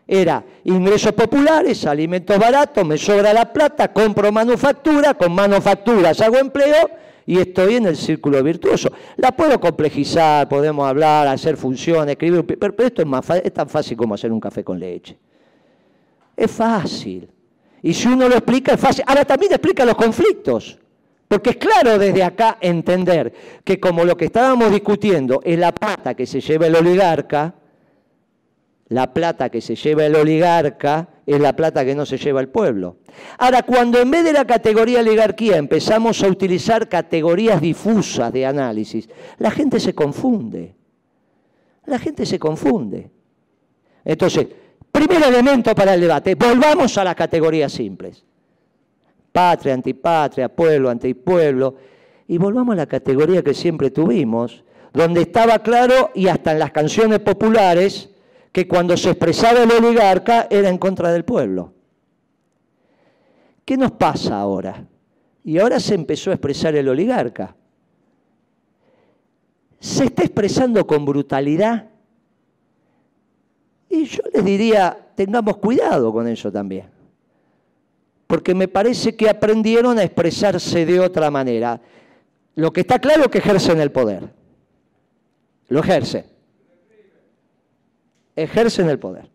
Era ingresos populares, alimentos baratos, me sobra la plata, compro manufactura, con manufacturas hago empleo y estoy en el círculo virtuoso. La puedo complejizar, podemos hablar, hacer funciones, escribir, pero esto es, es tan fácil como hacer un café con leche. Es fácil. Y si uno lo explica, es fácil. Ahora también explica los conflictos. Porque es claro desde acá entender que como lo que estábamos discutiendo es la plata que se lleva el oligarca, la plata que se lleva el oligarca es la plata que no se lleva el pueblo. Ahora, cuando en vez de la categoría oligarquía empezamos a utilizar categorías difusas de análisis, la gente se confunde. La gente se confunde. Entonces, primer elemento para el debate, volvamos a las categorías simples. Patria, antipatria, pueblo, antipueblo. Y volvamos a la categoría que siempre tuvimos, donde estaba claro, y hasta en las canciones populares, que cuando se expresaba el oligarca era en contra del pueblo. ¿Qué nos pasa ahora? Y ahora se empezó a expresar el oligarca. Se está expresando con brutalidad. Y yo les diría, tengamos cuidado con eso también. Porque me parece que aprendieron a expresarse de otra manera. Lo que está claro es que ejercen el poder. Lo ejercen ejercen el poder.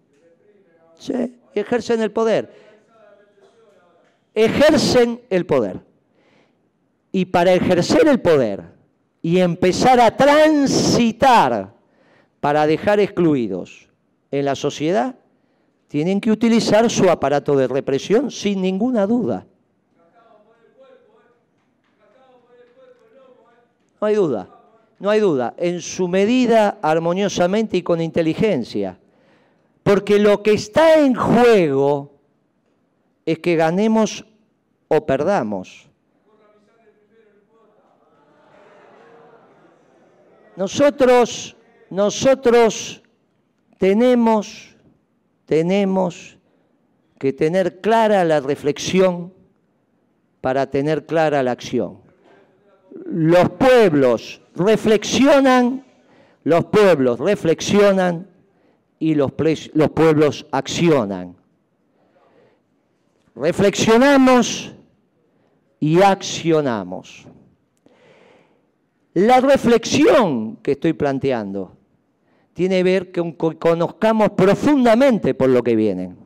Sí, ejercen el poder. Ejercen el poder. Y para ejercer el poder y empezar a transitar para dejar excluidos en la sociedad, tienen que utilizar su aparato de represión sin ninguna duda. No hay duda, no hay duda, en su medida, armoniosamente y con inteligencia. Porque lo que está en juego es que ganemos o perdamos. Nosotros, nosotros tenemos, tenemos que tener clara la reflexión para tener clara la acción. Los pueblos reflexionan, los pueblos reflexionan y los, los pueblos accionan. Reflexionamos y accionamos. La reflexión que estoy planteando tiene que ver con que conozcamos profundamente por lo que vienen.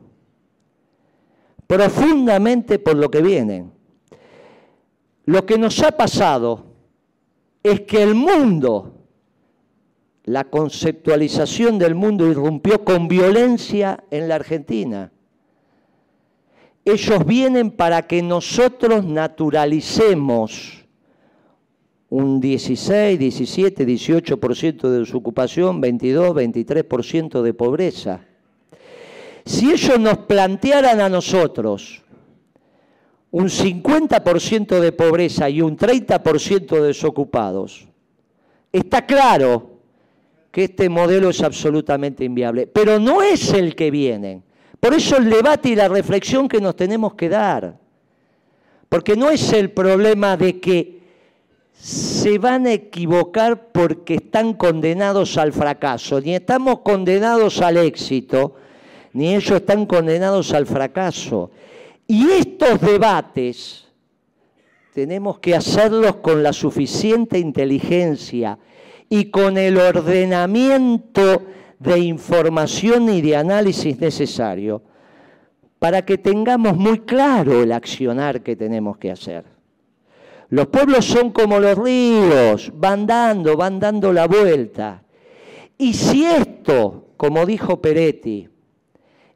Profundamente por lo que vienen. Lo que nos ha pasado es que el mundo, la conceptualización del mundo irrumpió con violencia en la Argentina. Ellos vienen para que nosotros naturalicemos un 16, 17, 18% de desocupación, 22, 23% de pobreza. Si ellos nos plantearan a nosotros un 50% de pobreza y un 30% de desocupados, está claro que este modelo es absolutamente inviable, pero no es el que vienen. Por eso el debate y la reflexión que nos tenemos que dar, porque no es el problema de que se van a equivocar porque están condenados al fracaso. Ni estamos condenados al éxito, ni ellos están condenados al fracaso. Y estos debates tenemos que hacerlos con la suficiente inteligencia y con el ordenamiento de información y de análisis necesario para que tengamos muy claro el accionar que tenemos que hacer. Los pueblos son como los ríos, van dando, van dando la vuelta. Y si esto, como dijo Peretti,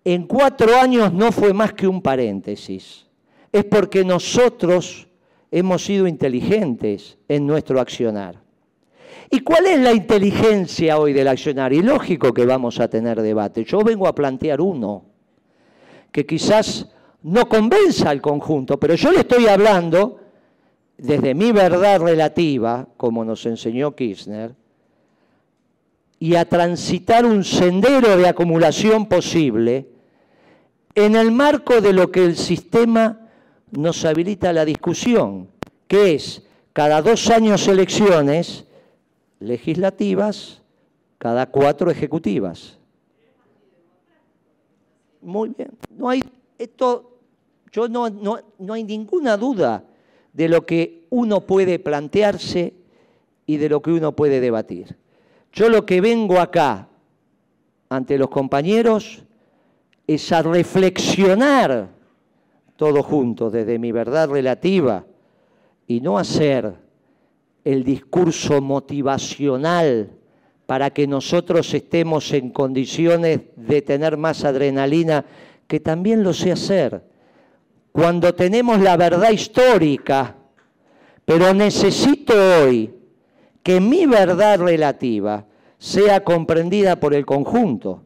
en cuatro años no fue más que un paréntesis, es porque nosotros hemos sido inteligentes en nuestro accionar. ¿Y cuál es la inteligencia hoy del accionar? Y lógico que vamos a tener debate. Yo vengo a plantear uno, que quizás no convenza al conjunto, pero yo le estoy hablando desde mi verdad relativa, como nos enseñó Kirchner, y a transitar un sendero de acumulación posible en el marco de lo que el sistema nos habilita la discusión, que es cada dos años elecciones legislativas, cada cuatro ejecutivas. Muy bien, no hay esto, yo no, no, no hay ninguna duda de lo que uno puede plantearse y de lo que uno puede debatir. Yo lo que vengo acá ante los compañeros es a reflexionar todos juntos desde mi verdad relativa y no hacer el discurso motivacional para que nosotros estemos en condiciones de tener más adrenalina, que también lo sé hacer, cuando tenemos la verdad histórica, pero necesito hoy que mi verdad relativa sea comprendida por el conjunto.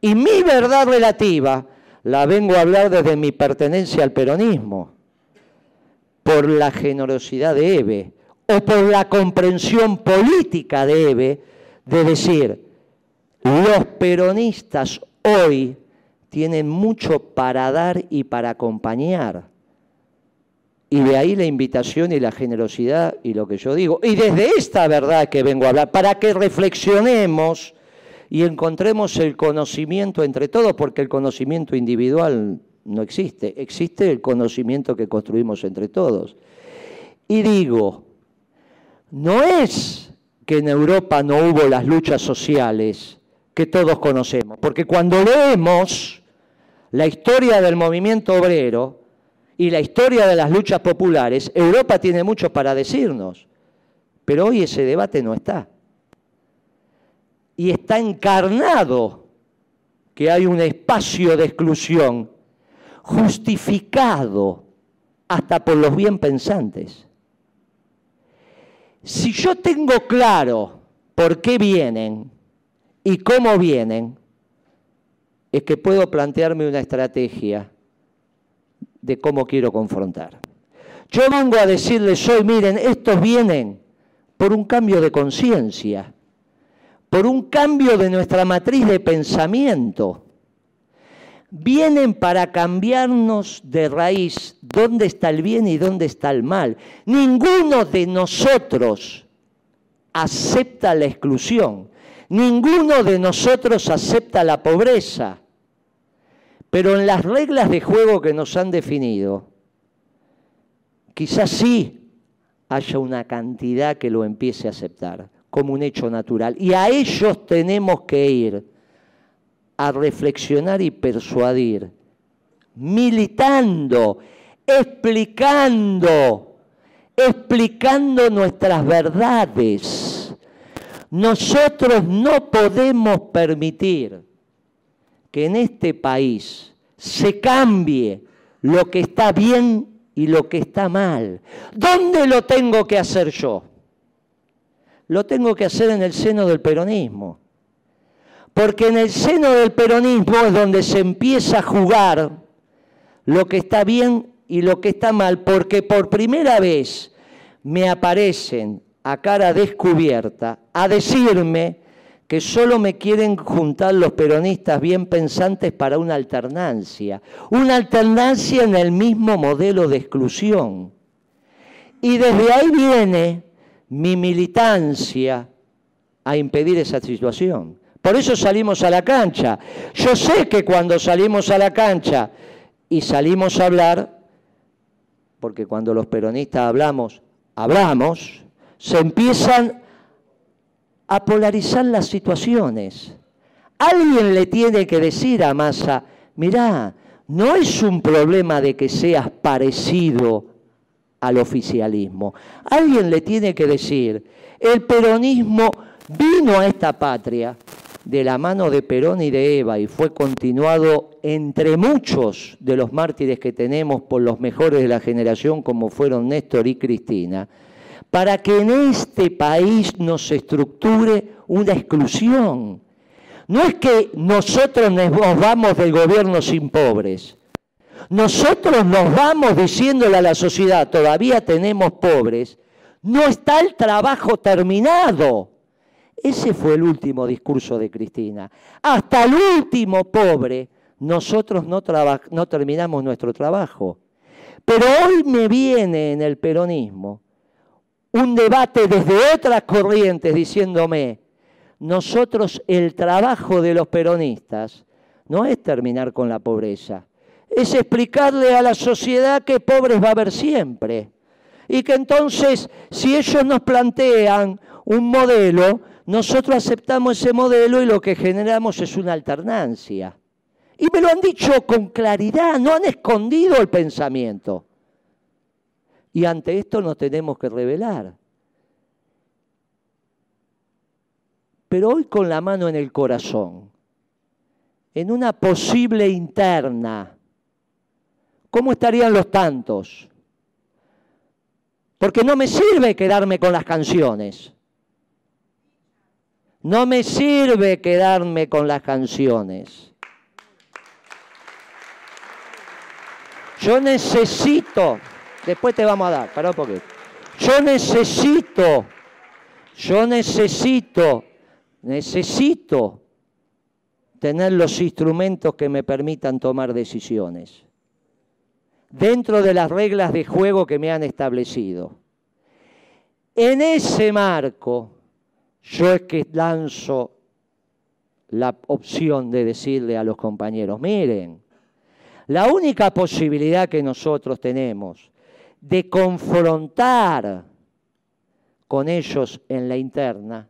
Y mi verdad relativa la vengo a hablar desde mi pertenencia al peronismo, por la generosidad de Eve o por la comprensión política de Eve de decir, los peronistas hoy tienen mucho para dar y para acompañar. Y de ahí la invitación y la generosidad y lo que yo digo. Y desde esta verdad que vengo a hablar, para que reflexionemos y encontremos el conocimiento entre todos, porque el conocimiento individual no existe, existe el conocimiento que construimos entre todos. Y digo, no es que en Europa no hubo las luchas sociales que todos conocemos, porque cuando leemos la historia del movimiento obrero y la historia de las luchas populares, Europa tiene mucho para decirnos, pero hoy ese debate no está. Y está encarnado que hay un espacio de exclusión justificado hasta por los bien pensantes. Si yo tengo claro por qué vienen y cómo vienen, es que puedo plantearme una estrategia de cómo quiero confrontar. Yo vengo a decirles hoy, miren, estos vienen por un cambio de conciencia, por un cambio de nuestra matriz de pensamiento. Vienen para cambiarnos de raíz dónde está el bien y dónde está el mal. Ninguno de nosotros acepta la exclusión. Ninguno de nosotros acepta la pobreza. Pero en las reglas de juego que nos han definido, quizás sí haya una cantidad que lo empiece a aceptar como un hecho natural. Y a ellos tenemos que ir a reflexionar y persuadir, militando, explicando, explicando nuestras verdades. Nosotros no podemos permitir que en este país se cambie lo que está bien y lo que está mal. ¿Dónde lo tengo que hacer yo? Lo tengo que hacer en el seno del peronismo. Porque en el seno del peronismo es donde se empieza a jugar lo que está bien y lo que está mal, porque por primera vez me aparecen a cara descubierta a decirme que solo me quieren juntar los peronistas bien pensantes para una alternancia, una alternancia en el mismo modelo de exclusión. Y desde ahí viene mi militancia a impedir esa situación. Por eso salimos a la cancha. Yo sé que cuando salimos a la cancha y salimos a hablar, porque cuando los peronistas hablamos, hablamos, se empiezan a polarizar las situaciones. Alguien le tiene que decir a Massa, mirá, no es un problema de que seas parecido al oficialismo. Alguien le tiene que decir, el peronismo vino a esta patria de la mano de Perón y de Eva y fue continuado entre muchos de los mártires que tenemos por los mejores de la generación como fueron Néstor y Cristina para que en este país nos estructure una exclusión. No es que nosotros nos vamos del gobierno sin pobres. Nosotros nos vamos diciéndole a la sociedad, todavía tenemos pobres, no está el trabajo terminado. Ese fue el último discurso de Cristina. Hasta el último pobre, nosotros no, no terminamos nuestro trabajo. Pero hoy me viene en el peronismo un debate desde otras corrientes diciéndome, nosotros el trabajo de los peronistas no es terminar con la pobreza, es explicarle a la sociedad que pobres va a haber siempre. Y que entonces, si ellos nos plantean un modelo, nosotros aceptamos ese modelo y lo que generamos es una alternancia. Y me lo han dicho con claridad, no han escondido el pensamiento. Y ante esto nos tenemos que revelar. Pero hoy con la mano en el corazón, en una posible interna, ¿cómo estarían los tantos? Porque no me sirve quedarme con las canciones. No me sirve quedarme con las canciones. Yo necesito Después te vamos a dar, para un poquito. Yo necesito, yo necesito, necesito tener los instrumentos que me permitan tomar decisiones dentro de las reglas de juego que me han establecido. En ese marco, yo es que lanzo la opción de decirle a los compañeros, miren, la única posibilidad que nosotros tenemos de confrontar con ellos en la interna,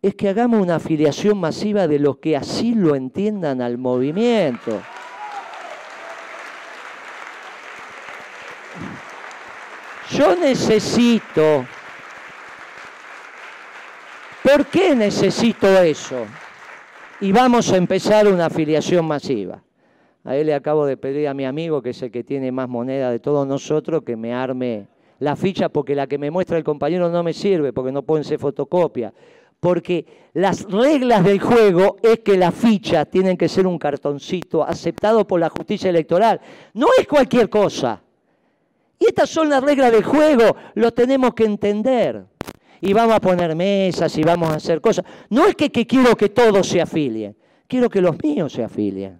es que hagamos una afiliación masiva de los que así lo entiendan al movimiento. Yo necesito, ¿por qué necesito eso? y vamos a empezar una afiliación masiva. A él le acabo de pedir a mi amigo, que es el que tiene más moneda de todos nosotros, que me arme la ficha porque la que me muestra el compañero no me sirve, porque no pueden ser fotocopia. Porque las reglas del juego es que las fichas tienen que ser un cartoncito aceptado por la justicia electoral. No es cualquier cosa. Y estas son las reglas del juego, lo tenemos que entender. Y vamos a poner mesas y vamos a hacer cosas. No es que, quiero que todos se afilien, quiero que los míos se afilien.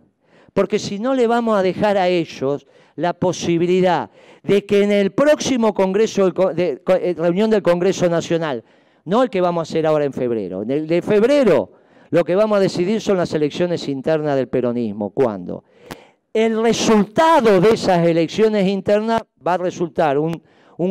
Porque si no le vamos a dejar a ellos la posibilidad de que en el próximo Congreso, eh, reunión del Congreso Nacional, no el que vamos a hacer ahora en febrero, en el de febrero lo que vamos a decidir son las elecciones internas del peronismo. ¿Cuándo? El resultado de esas elecciones internas va a resultar un,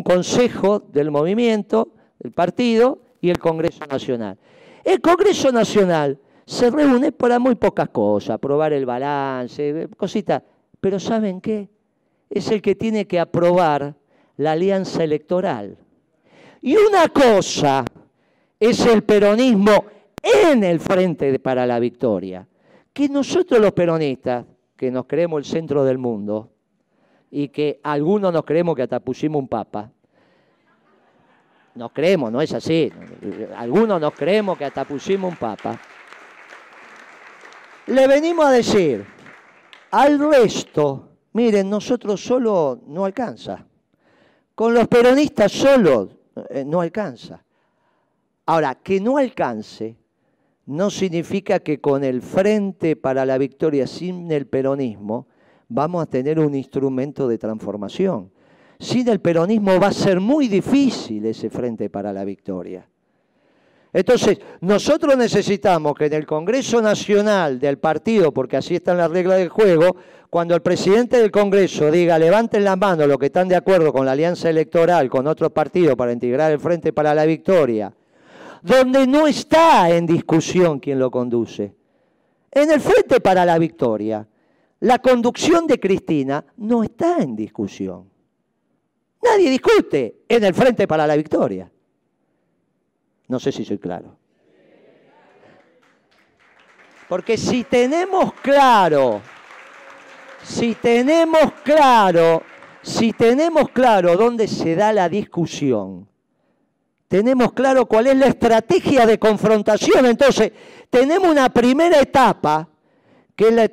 consejo del movimiento, el partido y el Congreso Nacional. El Congreso Nacional se reúne para muy pocas cosas, aprobar el balance, cositas. Pero ¿saben qué? Es el que tiene que aprobar la alianza electoral. Y una cosa es el peronismo en el frente para la victoria. Que nosotros los peronistas, que nos creemos el centro del mundo, y que algunos nos creemos que hasta pusimos un papa, nos creemos, no es así, algunos nos creemos que hasta pusimos un papa, le venimos a decir al resto, miren, nosotros solo no alcanza, con los peronistas solo eh, no alcanza. Ahora, que no alcance no significa que con el Frente para la Victoria sin el peronismo vamos a tener un instrumento de transformación. Sin el peronismo va a ser muy difícil ese Frente para la Victoria. Entonces, nosotros necesitamos que en el Congreso Nacional del partido, porque así están las reglas del juego, cuando el presidente del Congreso diga levanten la mano los que están de acuerdo con la alianza electoral con otros partidos para integrar el Frente para la Victoria, donde no está en discusión quien lo conduce. En el Frente para la Victoria, la conducción de Cristina no está en discusión. Nadie discute en el Frente para la Victoria. No sé si soy claro. Porque si tenemos claro, si tenemos claro, si tenemos claro dónde se da la discusión, tenemos claro cuál es la estrategia de confrontación. Entonces, tenemos una primera etapa, que es la,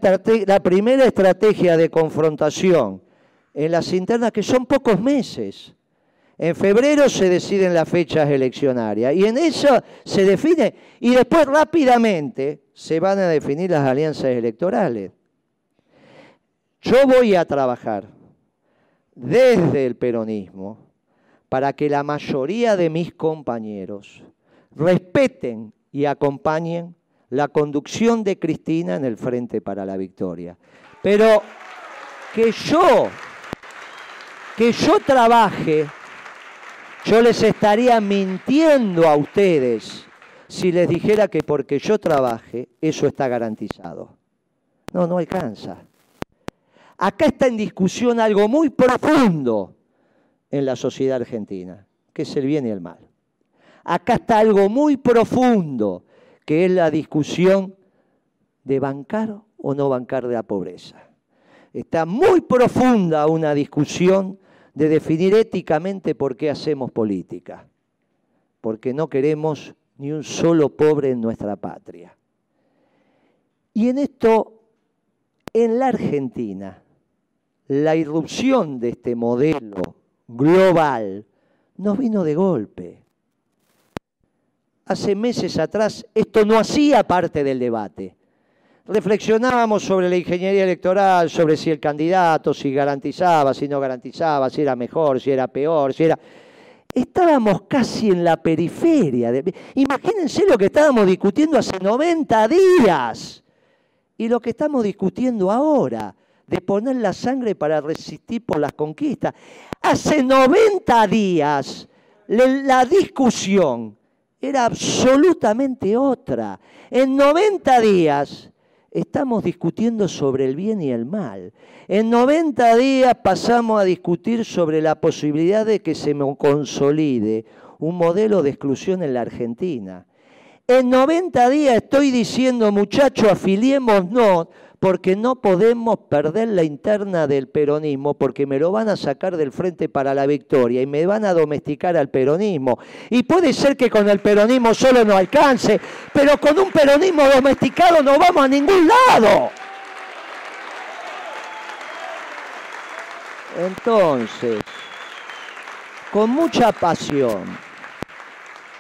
la primera estrategia de confrontación en las internas, que son pocos meses. En febrero se deciden las fechas eleccionarias y en eso se define y después rápidamente se van a definir las alianzas electorales. Yo voy a trabajar desde el peronismo para que la mayoría de mis compañeros respeten y acompañen la conducción de Cristina en el Frente para la Victoria. Pero que yo, que yo trabaje, yo les estaría mintiendo a ustedes si les dijera que porque yo trabaje, eso está garantizado. No, no alcanza. Acá está en discusión algo muy profundo en la sociedad argentina, que es el bien y el mal. Acá está algo muy profundo, que es la discusión de bancar o no bancar de la pobreza. Está muy profunda una discusión de definir éticamente por qué hacemos política. Porque no queremos ni un solo pobre en nuestra patria. Y en esto, en la Argentina, la irrupción de este modelo global nos vino de golpe. Hace meses atrás esto no hacía parte del debate. Reflexionábamos sobre la ingeniería electoral, sobre si el candidato, si garantizaba, si no garantizaba, si era mejor, si era peor, si era... Estábamos casi en la periferia. Imagínense lo que estábamos discutiendo hace 90 días y lo que estamos discutiendo ahora de poner la sangre para resistir por las conquistas. Hace 90 días la discusión era absolutamente otra. En 90 días estamos discutiendo sobre el bien y el mal. En 90 días pasamos a discutir sobre la posibilidad de que se consolide un modelo de exclusión en la Argentina. En 90 días estoy diciendo, muchachos, afiliémonos porque no podemos perder la interna del peronismo, porque me lo van a sacar del frente para la victoria y me van a domesticar al peronismo. Y puede ser que con el peronismo solo no alcance, pero con un peronismo domesticado no vamos a ningún lado. Entonces, con mucha pasión,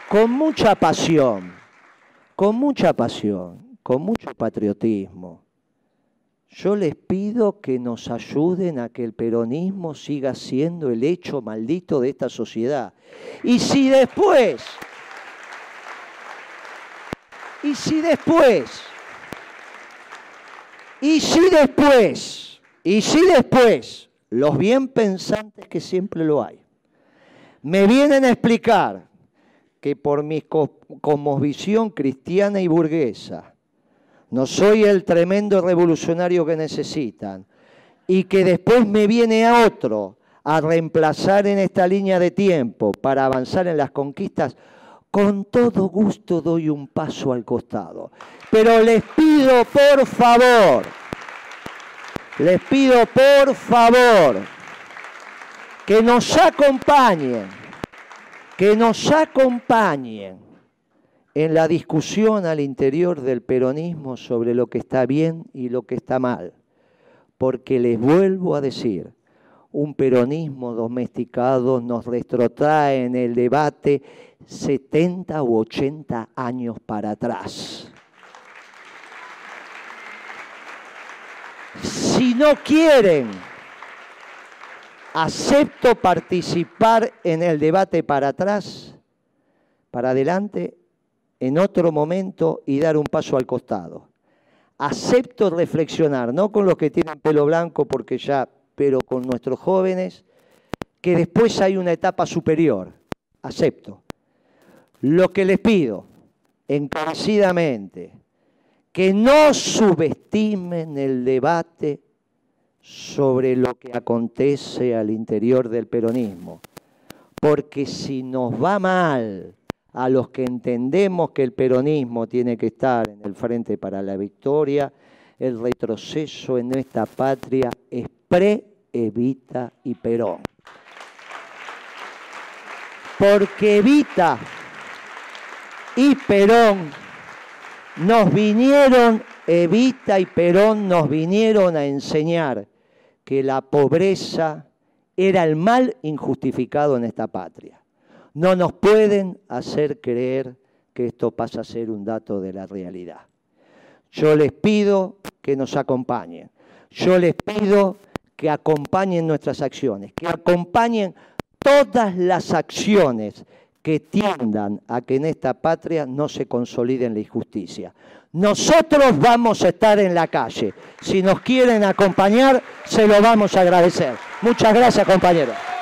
con mucha pasión, con mucha pasión, con mucho patriotismo, yo les pido que nos ayuden a que el peronismo siga siendo el hecho maldito de esta sociedad. Y si después, y si después, y si después, y si después, los bien pensantes que siempre lo hay, me vienen a explicar que por mi cosmovisión cristiana y burguesa, no soy el tremendo revolucionario que necesitan, y que después me viene a otro a reemplazar en esta línea de tiempo para avanzar en las conquistas, con todo gusto doy un paso al costado. Pero les pido por favor, les pido por favor que nos acompañen, que nos acompañen en la discusión al interior del peronismo sobre lo que está bien y lo que está mal. Porque les vuelvo a decir, un peronismo domesticado nos retrotrae en el debate 70 u 80 años para atrás. Si no quieren, acepto participar en el debate para atrás, para adelante en otro momento y dar un paso al costado. Acepto reflexionar, no con los que tienen pelo blanco, porque ya, pero con nuestros jóvenes, que después hay una etapa superior. Acepto. Lo que les pido, encarecidamente, que no subestimen el debate sobre lo que acontece al interior del peronismo, porque si nos va mal, a los que entendemos que el peronismo tiene que estar en el frente para la victoria, el retroceso en nuestra patria es pre, Evita y Perón. Porque Evita y Perón nos vinieron, Evita y Perón nos vinieron a enseñar que la pobreza era el mal injustificado en esta patria. No nos pueden hacer creer que esto pasa a ser un dato de la realidad. Yo les pido que nos acompañen. Yo les pido que acompañen nuestras acciones, que acompañen todas las acciones que tiendan a que en esta patria no se consolide la injusticia. Nosotros vamos a estar en la calle. Si nos quieren acompañar, se lo vamos a agradecer. Muchas gracias, compañeros.